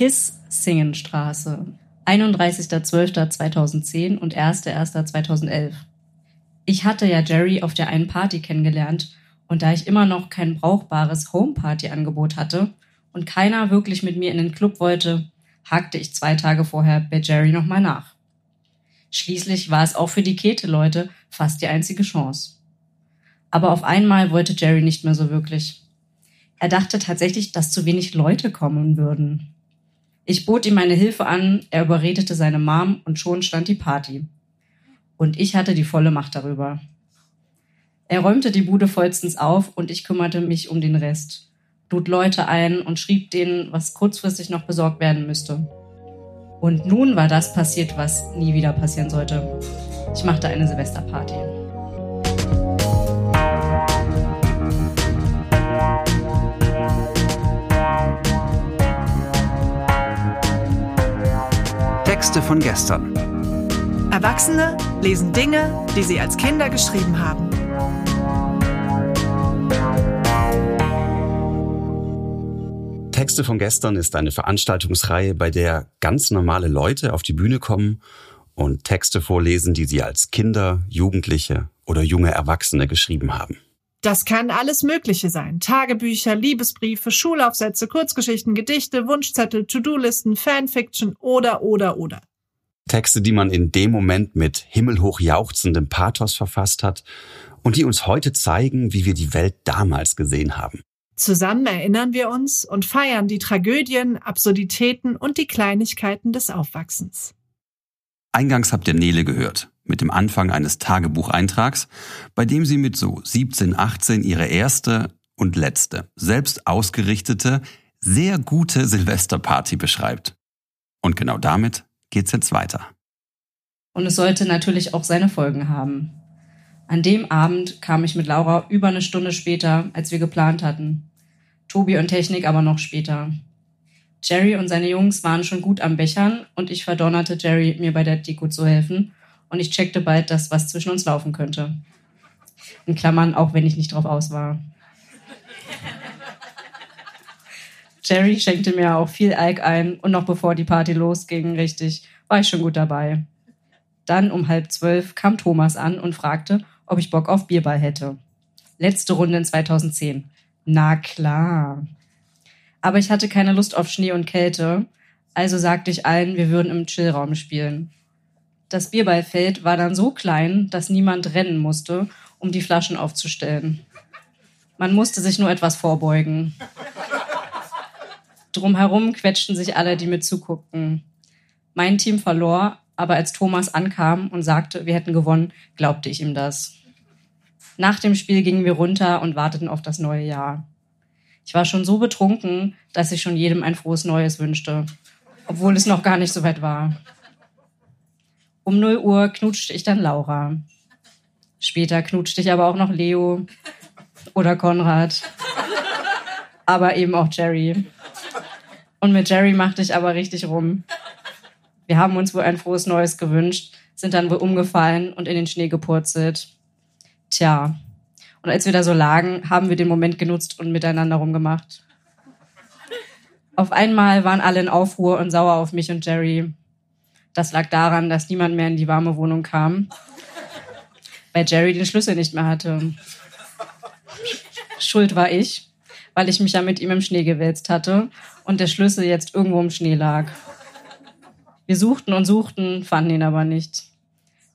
Kiss-Singenstraße, 31.12.2010 und 1.1.2011. Ich hatte ja Jerry auf der einen Party kennengelernt und da ich immer noch kein brauchbares Homeparty-Angebot hatte und keiner wirklich mit mir in den Club wollte, hakte ich zwei Tage vorher bei Jerry nochmal nach. Schließlich war es auch für die Kete-Leute fast die einzige Chance. Aber auf einmal wollte Jerry nicht mehr so wirklich. Er dachte tatsächlich, dass zu wenig Leute kommen würden. Ich bot ihm meine Hilfe an, er überredete seine Mom und schon stand die Party. Und ich hatte die volle Macht darüber. Er räumte die Bude vollstens auf und ich kümmerte mich um den Rest, lud Leute ein und schrieb denen, was kurzfristig noch besorgt werden müsste. Und nun war das passiert, was nie wieder passieren sollte. Ich machte eine Silvesterparty. Texte von gestern. Erwachsene lesen Dinge, die sie als Kinder geschrieben haben. Texte von gestern ist eine Veranstaltungsreihe, bei der ganz normale Leute auf die Bühne kommen und Texte vorlesen, die sie als Kinder, Jugendliche oder junge Erwachsene geschrieben haben. Das kann alles Mögliche sein. Tagebücher, Liebesbriefe, Schulaufsätze, Kurzgeschichten, Gedichte, Wunschzettel, To-Do-Listen, Fanfiction oder, oder, oder. Texte, die man in dem Moment mit himmelhoch jauchzendem Pathos verfasst hat und die uns heute zeigen, wie wir die Welt damals gesehen haben. Zusammen erinnern wir uns und feiern die Tragödien, Absurditäten und die Kleinigkeiten des Aufwachsens. Eingangs habt ihr Nele gehört, mit dem Anfang eines Tagebucheintrags, bei dem sie mit so 17, 18 ihre erste und letzte, selbst ausgerichtete, sehr gute Silvesterparty beschreibt. Und genau damit geht's jetzt weiter. Und es sollte natürlich auch seine Folgen haben. An dem Abend kam ich mit Laura über eine Stunde später, als wir geplant hatten. Tobi und Technik aber noch später. Jerry und seine Jungs waren schon gut am Bechern und ich verdonnerte Jerry, mir bei der Deko zu helfen und ich checkte bald, dass was zwischen uns laufen könnte. In Klammern, auch wenn ich nicht drauf aus war. Jerry schenkte mir auch viel Alk ein und noch bevor die Party losging, richtig, war ich schon gut dabei. Dann um halb zwölf kam Thomas an und fragte, ob ich Bock auf Bierball hätte. Letzte Runde in 2010. Na klar. Aber ich hatte keine Lust auf Schnee und Kälte, also sagte ich allen, wir würden im Chillraum spielen. Das Bierballfeld war dann so klein, dass niemand rennen musste, um die Flaschen aufzustellen. Man musste sich nur etwas vorbeugen. Drumherum quetschten sich alle, die mir zuguckten. Mein Team verlor, aber als Thomas ankam und sagte, wir hätten gewonnen, glaubte ich ihm das. Nach dem Spiel gingen wir runter und warteten auf das neue Jahr. Ich war schon so betrunken, dass ich schon jedem ein frohes Neues wünschte, obwohl es noch gar nicht so weit war. Um 0 Uhr knutschte ich dann Laura. Später knutschte ich aber auch noch Leo oder Konrad, aber eben auch Jerry. Und mit Jerry machte ich aber richtig rum. Wir haben uns wohl ein frohes Neues gewünscht, sind dann wohl umgefallen und in den Schnee gepurzelt. Tja. Und als wir da so lagen, haben wir den Moment genutzt und miteinander rumgemacht. Auf einmal waren alle in Aufruhr und sauer auf mich und Jerry. Das lag daran, dass niemand mehr in die warme Wohnung kam, weil Jerry den Schlüssel nicht mehr hatte. Schuld war ich, weil ich mich ja mit ihm im Schnee gewälzt hatte und der Schlüssel jetzt irgendwo im Schnee lag. Wir suchten und suchten, fanden ihn aber nicht.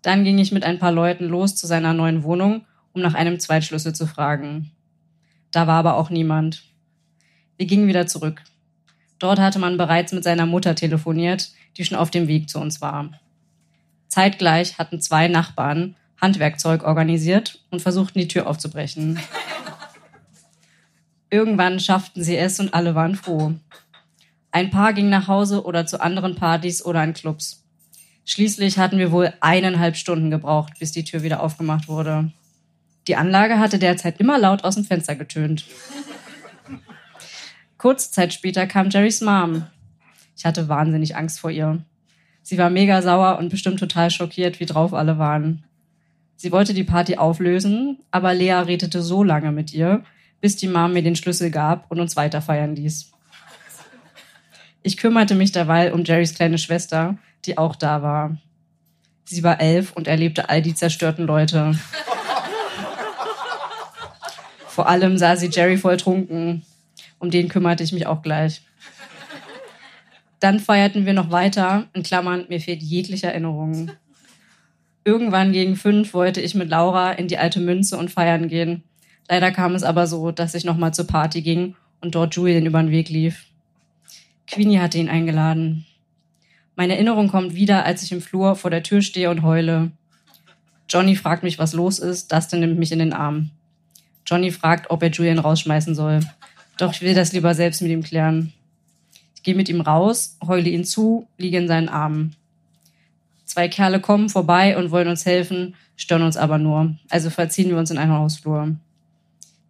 Dann ging ich mit ein paar Leuten los zu seiner neuen Wohnung, um nach einem Zweitschlüssel zu fragen. Da war aber auch niemand. Wir gingen wieder zurück. Dort hatte man bereits mit seiner Mutter telefoniert, die schon auf dem Weg zu uns war. Zeitgleich hatten zwei Nachbarn Handwerkzeug organisiert und versuchten, die Tür aufzubrechen. Irgendwann schafften sie es und alle waren froh. Ein Paar ging nach Hause oder zu anderen Partys oder in Clubs. Schließlich hatten wir wohl eineinhalb Stunden gebraucht, bis die Tür wieder aufgemacht wurde. Die Anlage hatte derzeit immer laut aus dem Fenster getönt. Kurze Zeit später kam Jerrys Mom. Ich hatte wahnsinnig Angst vor ihr. Sie war mega sauer und bestimmt total schockiert, wie drauf alle waren. Sie wollte die Party auflösen, aber Lea redete so lange mit ihr, bis die Mom mir den Schlüssel gab und uns weiter feiern ließ. Ich kümmerte mich derweil um Jerrys kleine Schwester, die auch da war. Sie war elf und erlebte all die zerstörten Leute. Vor allem sah sie Jerry voll trunken. Um den kümmerte ich mich auch gleich. Dann feierten wir noch weiter. In Klammern, mir fehlt jegliche Erinnerung. Irgendwann gegen fünf wollte ich mit Laura in die alte Münze und feiern gehen. Leider kam es aber so, dass ich nochmal zur Party ging und dort Julian über den Weg lief. Queenie hatte ihn eingeladen. Meine Erinnerung kommt wieder, als ich im Flur vor der Tür stehe und heule. Johnny fragt mich, was los ist. Dustin nimmt mich in den Arm. Johnny fragt, ob er Julian rausschmeißen soll. Doch ich will das lieber selbst mit ihm klären. Ich gehe mit ihm raus, heule ihn zu, liege in seinen Armen. Zwei Kerle kommen vorbei und wollen uns helfen, stören uns aber nur. Also verziehen wir uns in einen Hausflur.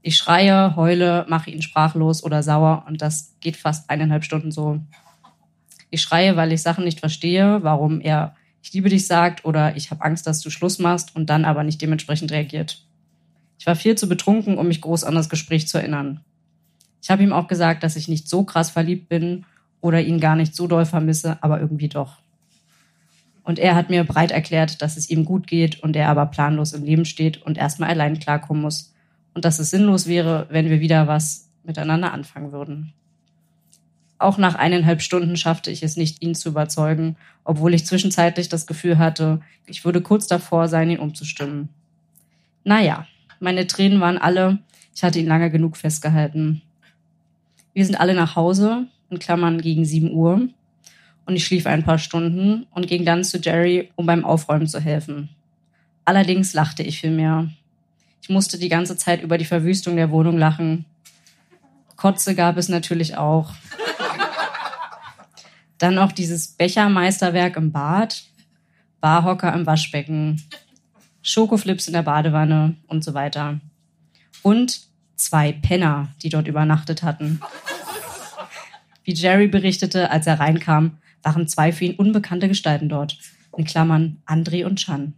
Ich schreie, heule, mache ihn sprachlos oder sauer und das geht fast eineinhalb Stunden so. Ich schreie, weil ich Sachen nicht verstehe, warum er ich liebe dich sagt oder ich habe Angst, dass du Schluss machst und dann aber nicht dementsprechend reagiert. Ich war viel zu betrunken, um mich groß an das Gespräch zu erinnern. Ich habe ihm auch gesagt, dass ich nicht so krass verliebt bin oder ihn gar nicht so doll vermisse, aber irgendwie doch. Und er hat mir breit erklärt, dass es ihm gut geht und er aber planlos im Leben steht und erstmal allein klarkommen muss. Und dass es sinnlos wäre, wenn wir wieder was miteinander anfangen würden. Auch nach eineinhalb Stunden schaffte ich es nicht, ihn zu überzeugen, obwohl ich zwischenzeitlich das Gefühl hatte, ich würde kurz davor sein, ihn umzustimmen. Naja, meine Tränen waren alle, ich hatte ihn lange genug festgehalten. Wir sind alle nach Hause, in Klammern gegen sieben Uhr, und ich schlief ein paar Stunden und ging dann zu Jerry, um beim Aufräumen zu helfen. Allerdings lachte ich viel mehr. Ich musste die ganze Zeit über die Verwüstung der Wohnung lachen. Kotze gab es natürlich auch. Dann noch dieses Bechermeisterwerk im Bad, Barhocker im Waschbecken, Schokoflips in der Badewanne und so weiter. Und zwei Penner, die dort übernachtet hatten. Wie Jerry berichtete, als er reinkam, waren zwei für ihn unbekannte Gestalten dort. In Klammern André und Chan.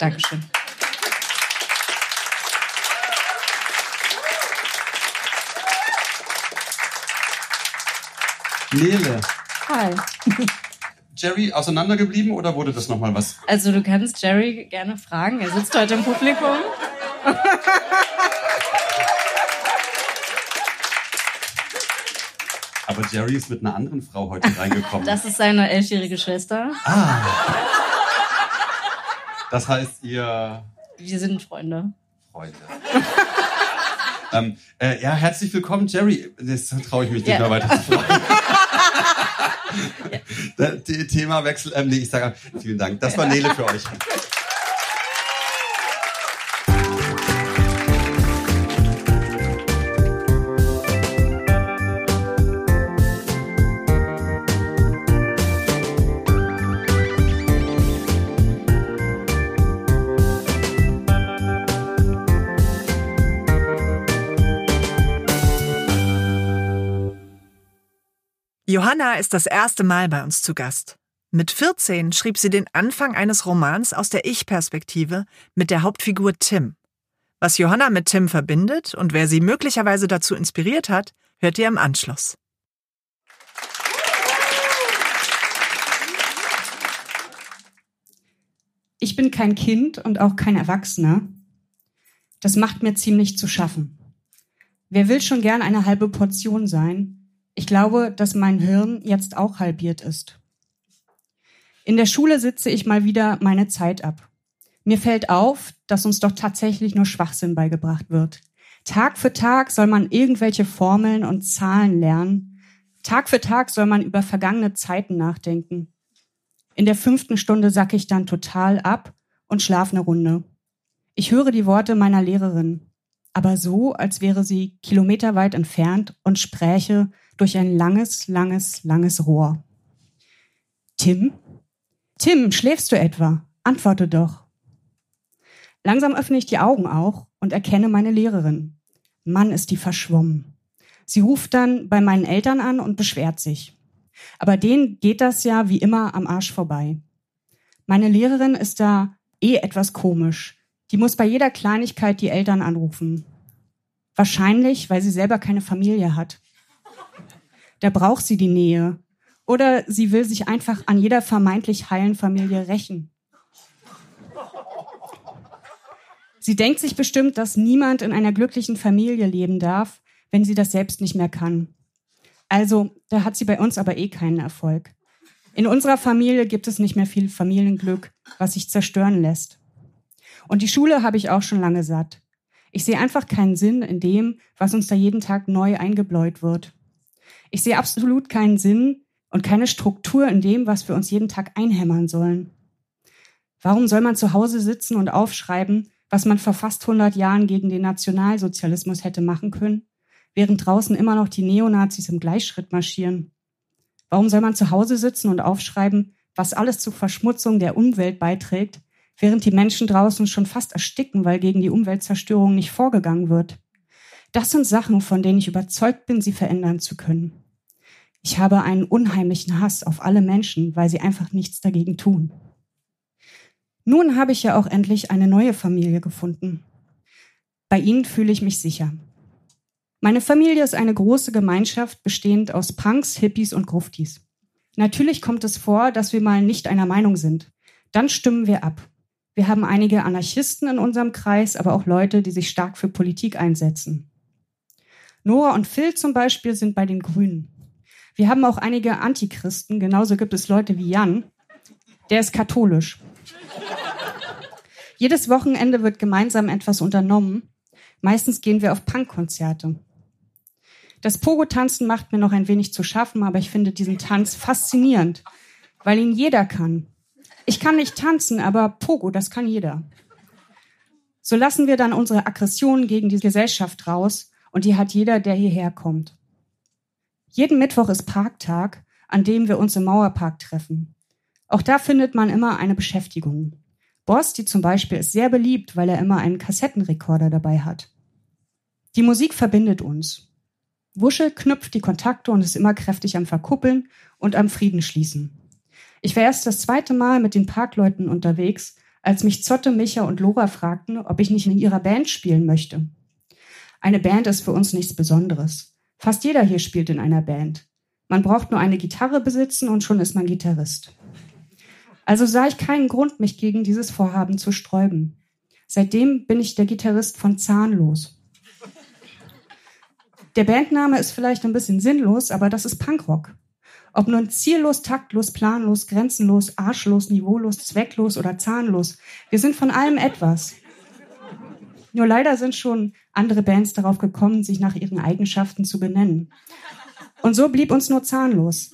Dankeschön. Nele. Hi. Jerry auseinandergeblieben oder wurde das nochmal was? Also du kannst Jerry gerne fragen. Er sitzt heute im Publikum. Aber Jerry ist mit einer anderen Frau heute reingekommen. Das ist seine elfjährige Schwester. ah. Das heißt, ihr Wir sind Freunde. Freunde. ähm, äh, ja, herzlich willkommen, Jerry. Das traue ich mich nicht Ja. mehr weiter zu fragen. Themawechsel. Ähm, nee, ich sage vielen Dank. Das war Nele für euch. Johanna ist das erste Mal bei uns zu Gast. Mit 14 schrieb sie den Anfang eines Romans aus der Ich-Perspektive mit der Hauptfigur Tim. Was Johanna mit Tim verbindet und wer sie möglicherweise dazu inspiriert hat, hört ihr im Anschluss. Ich bin kein Kind und auch kein Erwachsener. Das macht mir ziemlich zu schaffen. Wer will schon gern eine halbe Portion sein? Ich glaube, dass mein Hirn jetzt auch halbiert ist. In der Schule sitze ich mal wieder meine Zeit ab. Mir fällt auf, dass uns doch tatsächlich nur Schwachsinn beigebracht wird. Tag für Tag soll man irgendwelche Formeln und Zahlen lernen. Tag für Tag soll man über vergangene Zeiten nachdenken. In der fünften Stunde sacke ich dann total ab und schlafe eine Runde. Ich höre die Worte meiner Lehrerin, aber so, als wäre sie kilometerweit entfernt und spräche durch ein langes, langes, langes Rohr. Tim? Tim, schläfst du etwa? Antworte doch. Langsam öffne ich die Augen auch und erkenne meine Lehrerin. Mann, ist die verschwommen. Sie ruft dann bei meinen Eltern an und beschwert sich. Aber denen geht das ja wie immer am Arsch vorbei. Meine Lehrerin ist da eh etwas komisch. Die muss bei jeder Kleinigkeit die Eltern anrufen. Wahrscheinlich, weil sie selber keine Familie hat. Da braucht sie die Nähe. Oder sie will sich einfach an jeder vermeintlich heilen Familie rächen. Sie denkt sich bestimmt, dass niemand in einer glücklichen Familie leben darf, wenn sie das selbst nicht mehr kann. Also, da hat sie bei uns aber eh keinen Erfolg. In unserer Familie gibt es nicht mehr viel Familienglück, was sich zerstören lässt. Und die Schule habe ich auch schon lange satt. Ich sehe einfach keinen Sinn in dem, was uns da jeden Tag neu eingebläut wird. Ich sehe absolut keinen Sinn und keine Struktur in dem, was wir uns jeden Tag einhämmern sollen. Warum soll man zu Hause sitzen und aufschreiben, was man vor fast 100 Jahren gegen den Nationalsozialismus hätte machen können, während draußen immer noch die Neonazis im Gleichschritt marschieren? Warum soll man zu Hause sitzen und aufschreiben, was alles zur Verschmutzung der Umwelt beiträgt, während die Menschen draußen schon fast ersticken, weil gegen die Umweltzerstörung nicht vorgegangen wird? Das sind Sachen, von denen ich überzeugt bin, sie verändern zu können. Ich habe einen unheimlichen Hass auf alle Menschen, weil sie einfach nichts dagegen tun. Nun habe ich ja auch endlich eine neue Familie gefunden. Bei ihnen fühle ich mich sicher. Meine Familie ist eine große Gemeinschaft bestehend aus Punks, Hippies und Gruftis. Natürlich kommt es vor, dass wir mal nicht einer Meinung sind. Dann stimmen wir ab. Wir haben einige Anarchisten in unserem Kreis, aber auch Leute, die sich stark für Politik einsetzen. Nora und Phil zum Beispiel sind bei den Grünen. Wir haben auch einige Antichristen, genauso gibt es Leute wie Jan. Der ist katholisch. Jedes Wochenende wird gemeinsam etwas unternommen. Meistens gehen wir auf Punkkonzerte. Das Pogo-Tanzen macht mir noch ein wenig zu schaffen, aber ich finde diesen Tanz faszinierend, weil ihn jeder kann. Ich kann nicht tanzen, aber Pogo, das kann jeder. So lassen wir dann unsere Aggressionen gegen die Gesellschaft raus und die hat jeder, der hierher kommt. Jeden Mittwoch ist Parktag, an dem wir uns im Mauerpark treffen. Auch da findet man immer eine Beschäftigung. Borsti zum Beispiel ist sehr beliebt, weil er immer einen Kassettenrekorder dabei hat. Die Musik verbindet uns. Wuschel knüpft die Kontakte und ist immer kräftig am Verkuppeln und am Frieden schließen. Ich war erst das zweite Mal mit den Parkleuten unterwegs, als mich Zotte, Micha und Lora fragten, ob ich nicht in ihrer Band spielen möchte. Eine Band ist für uns nichts Besonderes. Fast jeder hier spielt in einer Band. Man braucht nur eine Gitarre besitzen und schon ist man Gitarrist. Also sah ich keinen Grund, mich gegen dieses Vorhaben zu sträuben. Seitdem bin ich der Gitarrist von Zahnlos. Der Bandname ist vielleicht ein bisschen sinnlos, aber das ist Punkrock. Ob nun ziellos, taktlos, planlos, grenzenlos, arschlos, niveaulos, zwecklos oder zahnlos. Wir sind von allem etwas. Nur leider sind schon andere Bands darauf gekommen, sich nach ihren Eigenschaften zu benennen. Und so blieb uns nur zahnlos.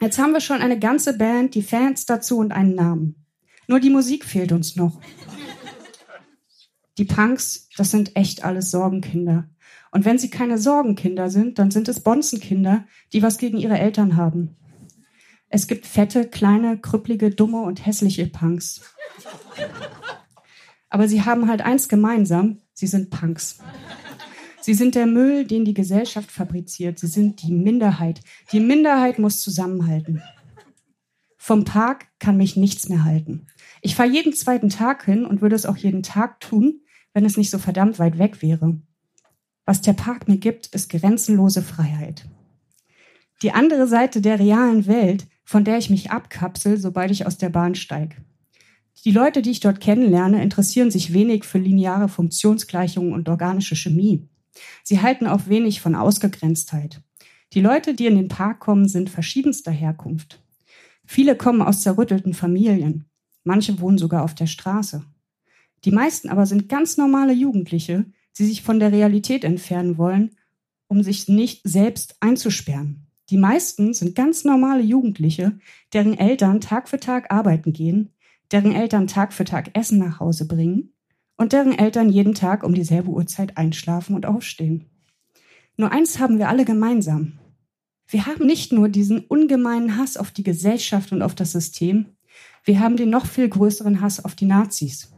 Jetzt haben wir schon eine ganze Band, die Fans dazu und einen Namen. Nur die Musik fehlt uns noch. Die Punks, das sind echt alles Sorgenkinder. Und wenn sie keine Sorgenkinder sind, dann sind es Bonzenkinder, die was gegen ihre Eltern haben. Es gibt fette, kleine, krüppelige, dumme und hässliche Punks. Aber sie haben halt eins gemeinsam, sie sind Punks. Sie sind der Müll, den die Gesellschaft fabriziert. Sie sind die Minderheit. Die Minderheit muss zusammenhalten. Vom Park kann mich nichts mehr halten. Ich fahre jeden zweiten Tag hin und würde es auch jeden Tag tun, wenn es nicht so verdammt weit weg wäre. Was der Park mir gibt, ist grenzenlose Freiheit. Die andere Seite der realen Welt, von der ich mich abkapsel, sobald ich aus der Bahn steige. Die Leute, die ich dort kennenlerne, interessieren sich wenig für lineare Funktionsgleichungen und organische Chemie. Sie halten auch wenig von Ausgegrenztheit. Die Leute, die in den Park kommen, sind verschiedenster Herkunft. Viele kommen aus zerrüttelten Familien. Manche wohnen sogar auf der Straße. Die meisten aber sind ganz normale Jugendliche, die sich von der Realität entfernen wollen, um sich nicht selbst einzusperren. Die meisten sind ganz normale Jugendliche, deren Eltern Tag für Tag arbeiten gehen, deren Eltern Tag für Tag Essen nach Hause bringen und deren Eltern jeden Tag um dieselbe Uhrzeit einschlafen und aufstehen. Nur eins haben wir alle gemeinsam. Wir haben nicht nur diesen ungemeinen Hass auf die Gesellschaft und auf das System, wir haben den noch viel größeren Hass auf die Nazis.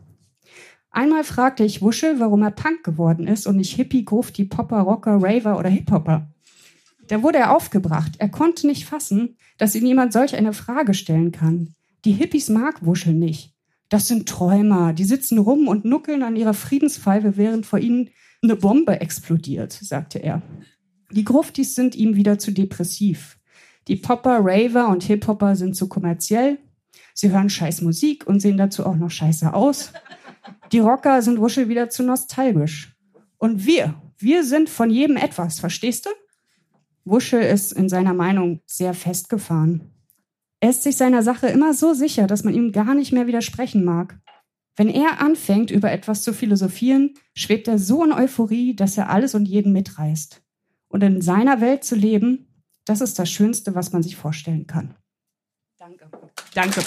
Einmal fragte ich Wuschel, warum er Punk geworden ist und nicht Hippie, Grufti, Popper, Rocker, Raver oder Hip-Hopper. Da wurde er aufgebracht. Er konnte nicht fassen, dass ihm jemand solch eine Frage stellen kann. Die Hippies mag Wuschel nicht. Das sind Träumer, die sitzen rum und nuckeln an ihrer Friedenspfeife, während vor ihnen eine Bombe explodiert, sagte er. Die Gruftis sind ihm wieder zu depressiv. Die Popper, Raver und Hip-Hopper sind zu kommerziell. Sie hören scheiß Musik und sehen dazu auch noch scheiße aus. Die Rocker sind Wuschel wieder zu nostalgisch. Und wir, wir sind von jedem etwas, verstehst du? Wuschel ist in seiner Meinung sehr festgefahren. Er ist sich seiner Sache immer so sicher, dass man ihm gar nicht mehr widersprechen mag. Wenn er anfängt, über etwas zu philosophieren, schwebt er so in Euphorie, dass er alles und jeden mitreißt. Und in seiner Welt zu leben, das ist das Schönste, was man sich vorstellen kann. Danke. Danke.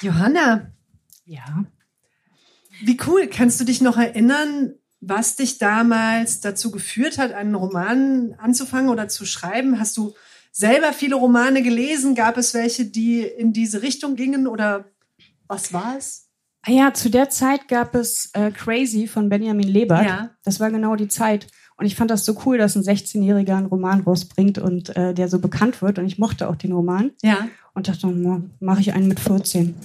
Johanna. Ja. Wie cool. Kannst du dich noch erinnern, was dich damals dazu geführt hat, einen Roman anzufangen oder zu schreiben? Hast du selber viele Romane gelesen? Gab es welche, die in diese Richtung gingen oder was war es? Ah ja, zu der Zeit gab es äh, Crazy von Benjamin Lebert. Ja. Das war genau die Zeit. Und ich fand das so cool, dass ein 16-Jähriger einen Roman rausbringt und äh, der so bekannt wird. Und ich mochte auch den Roman. Ja. Und dachte, mache ich einen mit 14.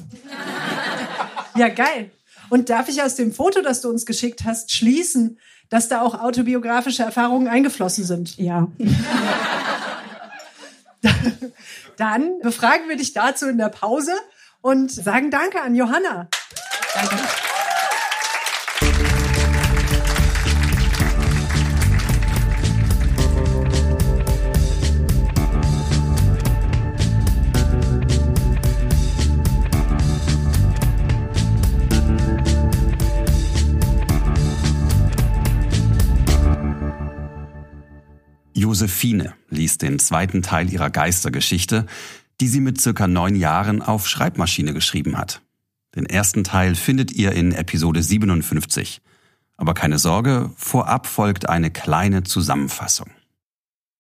Ja, geil. Und darf ich aus dem Foto, das du uns geschickt hast, schließen, dass da auch autobiografische Erfahrungen eingeflossen sind? Ja. Dann befragen wir dich dazu in der Pause und sagen Danke an Johanna. Danke. Josephine liest den zweiten Teil ihrer Geistergeschichte, die sie mit circa neun Jahren auf Schreibmaschine geschrieben hat. Den ersten Teil findet ihr in Episode 57. Aber keine Sorge, vorab folgt eine kleine Zusammenfassung.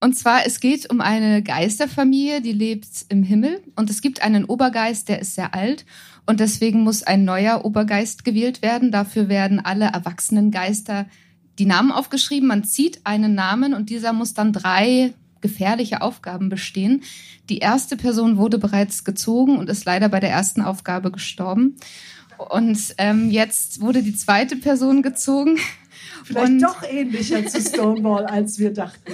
Und zwar, es geht um eine Geisterfamilie, die lebt im Himmel. Und es gibt einen Obergeist, der ist sehr alt. Und deswegen muss ein neuer Obergeist gewählt werden. Dafür werden alle erwachsenen Geister die Namen aufgeschrieben. Man zieht einen Namen und dieser muss dann drei gefährliche Aufgaben bestehen. Die erste Person wurde bereits gezogen und ist leider bei der ersten Aufgabe gestorben. Und ähm, jetzt wurde die zweite Person gezogen. Vielleicht und doch ähnlicher zu Stonewall, als wir dachten.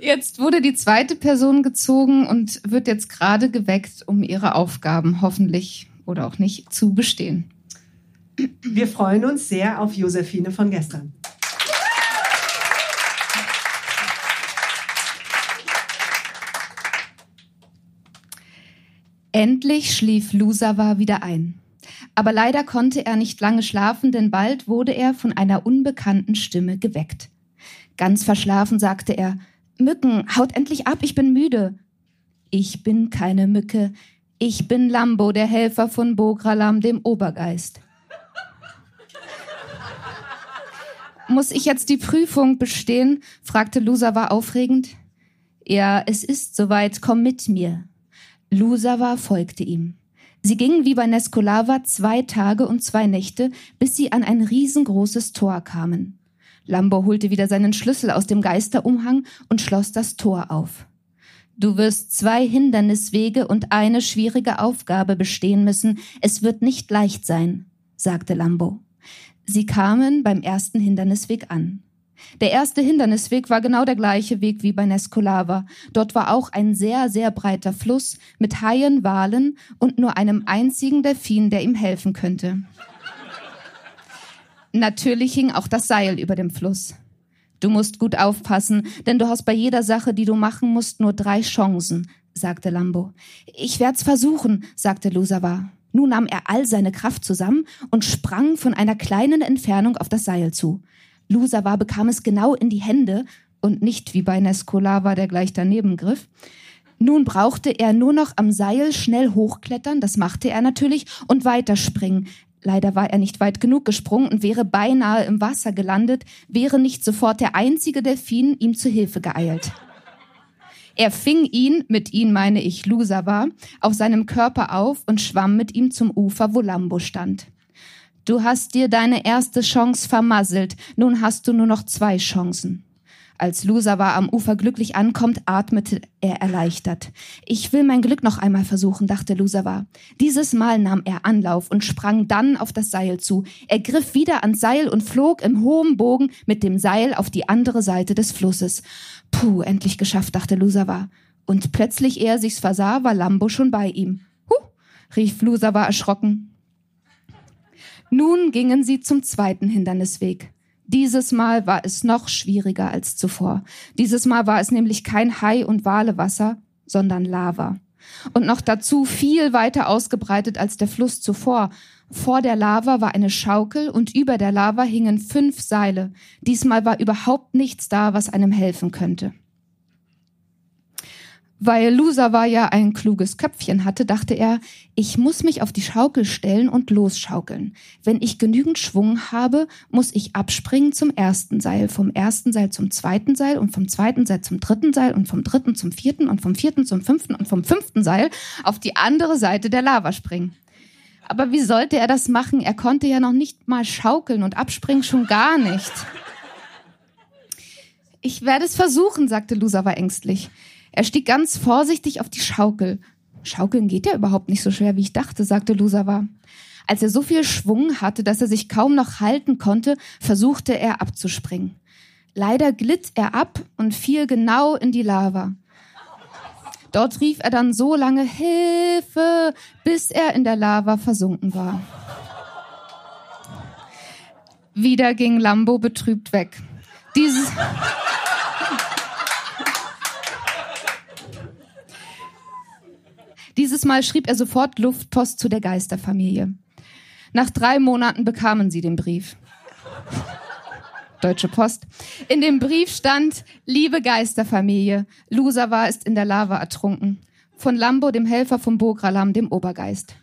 Jetzt wurde die zweite Person gezogen und wird jetzt gerade geweckt, um ihre Aufgaben hoffentlich oder auch nicht zu bestehen. Wir freuen uns sehr auf Josephine von gestern. Endlich schlief Lusawa wieder ein. Aber leider konnte er nicht lange schlafen, denn bald wurde er von einer unbekannten Stimme geweckt. Ganz verschlafen sagte er, Mücken, haut endlich ab, ich bin müde. Ich bin keine Mücke, ich bin Lambo, der Helfer von Bogralam, dem Obergeist. Muss ich jetzt die Prüfung bestehen? fragte Lusawa aufregend. Ja, es ist soweit, komm mit mir. Lusawa folgte ihm. Sie gingen wie bei Neskolava zwei Tage und zwei Nächte, bis sie an ein riesengroßes Tor kamen. Lambo holte wieder seinen Schlüssel aus dem Geisterumhang und schloss das Tor auf. Du wirst zwei Hinderniswege und eine schwierige Aufgabe bestehen müssen. Es wird nicht leicht sein, sagte Lambo. Sie kamen beim ersten Hindernisweg an. Der erste Hindernisweg war genau der gleiche Weg wie bei Neskolava. Dort war auch ein sehr, sehr breiter Fluss mit Haien, Walen und nur einem einzigen Delfin, der ihm helfen könnte. Natürlich hing auch das Seil über dem Fluss. Du musst gut aufpassen, denn du hast bei jeder Sache, die du machen musst, nur drei Chancen, sagte Lambo. Ich werd's versuchen, sagte Lusawa. Nun nahm er all seine Kraft zusammen und sprang von einer kleinen Entfernung auf das Seil zu. Lusawa bekam es genau in die Hände und nicht wie bei Neskolava, der gleich daneben griff. Nun brauchte er nur noch am Seil schnell hochklettern, das machte er natürlich, und weiterspringen. Leider war er nicht weit genug gesprungen und wäre beinahe im Wasser gelandet, wäre nicht sofort der einzige Delfin ihm zu Hilfe geeilt. Er fing ihn, mit ihn meine ich Lusawa, auf seinem Körper auf und schwamm mit ihm zum Ufer, wo Lambo stand. Du hast dir deine erste Chance vermasselt, nun hast du nur noch zwei Chancen. Als Lusawa am Ufer glücklich ankommt, atmete er erleichtert. Ich will mein Glück noch einmal versuchen, dachte Lusawa. Dieses Mal nahm er Anlauf und sprang dann auf das Seil zu. Er griff wieder ans Seil und flog im hohen Bogen mit dem Seil auf die andere Seite des Flusses. Puh, endlich geschafft, dachte Lusawa. Und plötzlich, ehe er sich's versah, war Lambo schon bei ihm. Huh, rief Lusawa erschrocken. Nun gingen sie zum zweiten Hindernisweg. Dieses Mal war es noch schwieriger als zuvor. Dieses Mal war es nämlich kein Hai- und Walewasser, sondern Lava. Und noch dazu viel weiter ausgebreitet als der Fluss zuvor. Vor der Lava war eine Schaukel und über der Lava hingen fünf Seile. Diesmal war überhaupt nichts da, was einem helfen könnte. Weil Lusawa ja ein kluges Köpfchen hatte, dachte er, ich muss mich auf die Schaukel stellen und losschaukeln. Wenn ich genügend Schwung habe, muss ich abspringen zum ersten Seil, vom ersten Seil zum zweiten Seil und vom zweiten Seil zum dritten Seil und vom dritten zum vierten und vom vierten zum fünften und vom fünften Seil auf die andere Seite der Lava springen. Aber wie sollte er das machen? Er konnte ja noch nicht mal schaukeln und abspringen schon gar nicht. Ich werde es versuchen, sagte Lusawa ängstlich. Er stieg ganz vorsichtig auf die Schaukel. Schaukeln geht ja überhaupt nicht so schwer, wie ich dachte, sagte Lusawa. Als er so viel Schwung hatte, dass er sich kaum noch halten konnte, versuchte er abzuspringen. Leider glitt er ab und fiel genau in die Lava. Dort rief er dann so lange Hilfe, bis er in der Lava versunken war. Wieder ging Lambo betrübt weg. Dieses Dieses Mal schrieb er sofort Luftpost zu der Geisterfamilie. Nach drei Monaten bekamen sie den Brief. Deutsche Post. In dem Brief stand, liebe Geisterfamilie, Lusawa ist in der Lava ertrunken. Von Lambo, dem Helfer von Bogralam, dem Obergeist.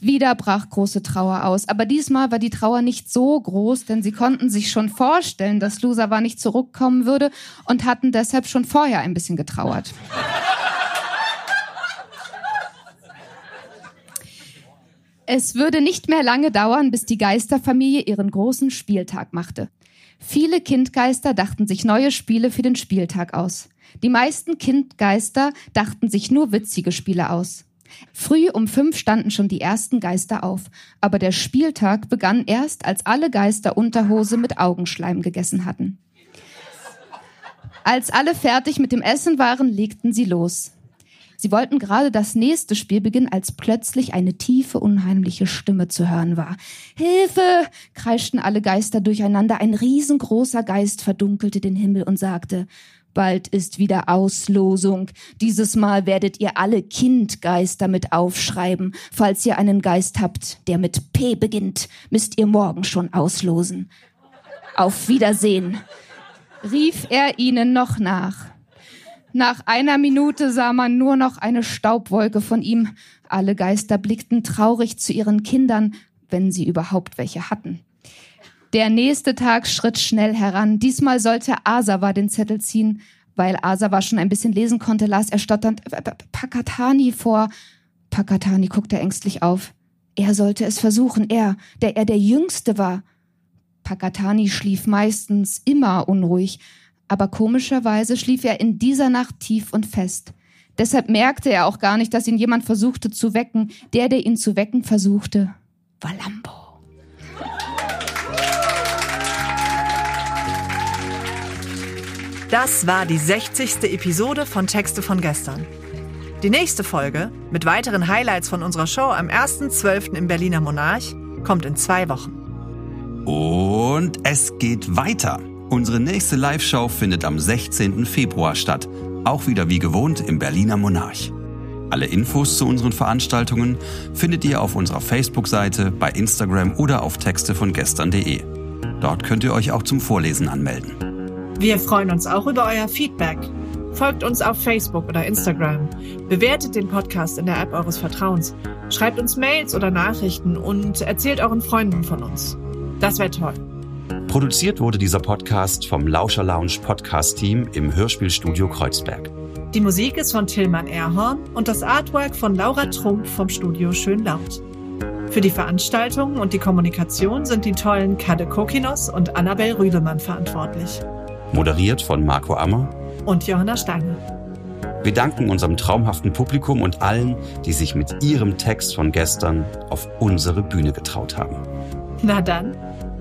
Wieder brach große Trauer aus, aber diesmal war die Trauer nicht so groß, denn sie konnten sich schon vorstellen, dass Lusawa nicht zurückkommen würde und hatten deshalb schon vorher ein bisschen getrauert. Es würde nicht mehr lange dauern, bis die Geisterfamilie ihren großen Spieltag machte. Viele Kindgeister dachten sich neue Spiele für den Spieltag aus. Die meisten Kindgeister dachten sich nur witzige Spiele aus. Früh um fünf standen schon die ersten Geister auf, aber der Spieltag begann erst, als alle Geister Unterhose mit Augenschleim gegessen hatten. Als alle fertig mit dem Essen waren, legten sie los. Sie wollten gerade das nächste Spiel beginnen, als plötzlich eine tiefe, unheimliche Stimme zu hören war. Hilfe! kreischten alle Geister durcheinander. Ein riesengroßer Geist verdunkelte den Himmel und sagte, Bald ist wieder Auslosung. Dieses Mal werdet ihr alle Kindgeister mit aufschreiben. Falls ihr einen Geist habt, der mit P beginnt, müsst ihr morgen schon auslosen. Auf Wiedersehen, rief er ihnen noch nach. Nach einer Minute sah man nur noch eine Staubwolke von ihm. Alle Geister blickten traurig zu ihren Kindern, wenn sie überhaupt welche hatten. Der nächste Tag schritt schnell heran. Diesmal sollte Asawa den Zettel ziehen. Weil Asawa schon ein bisschen lesen konnte, las er stotternd Pakatani vor. Pakatani guckte ängstlich auf. Er sollte es versuchen, er, der er der Jüngste war. Pakatani schlief meistens immer unruhig aber komischerweise schlief er in dieser Nacht tief und fest. Deshalb merkte er auch gar nicht, dass ihn jemand versuchte zu wecken. Der, der ihn zu wecken versuchte, war Lambo. Das war die 60. Episode von Texte von gestern. Die nächste Folge mit weiteren Highlights von unserer Show am 1.12. im Berliner Monarch kommt in zwei Wochen. Und es geht weiter. Unsere nächste Live-Show findet am 16. Februar statt, auch wieder wie gewohnt im Berliner Monarch. Alle Infos zu unseren Veranstaltungen findet ihr auf unserer Facebook-Seite, bei Instagram oder auf Texte von gestern.de. Dort könnt ihr euch auch zum Vorlesen anmelden. Wir freuen uns auch über euer Feedback. Folgt uns auf Facebook oder Instagram. Bewertet den Podcast in der App eures Vertrauens. Schreibt uns Mails oder Nachrichten und erzählt euren Freunden von uns. Das wäre toll. Produziert wurde dieser Podcast vom Lauscher Lounge Podcast Team im Hörspielstudio Kreuzberg. Die Musik ist von Tillmann Erhorn und das Artwork von Laura Trump vom Studio Schönlaut. Für die Veranstaltung und die Kommunikation sind die tollen Kade Kokinos und Annabel Rüdemann verantwortlich. Moderiert von Marco Ammer und Johanna Steiner. Wir danken unserem traumhaften Publikum und allen, die sich mit ihrem Text von gestern auf unsere Bühne getraut haben. Na dann,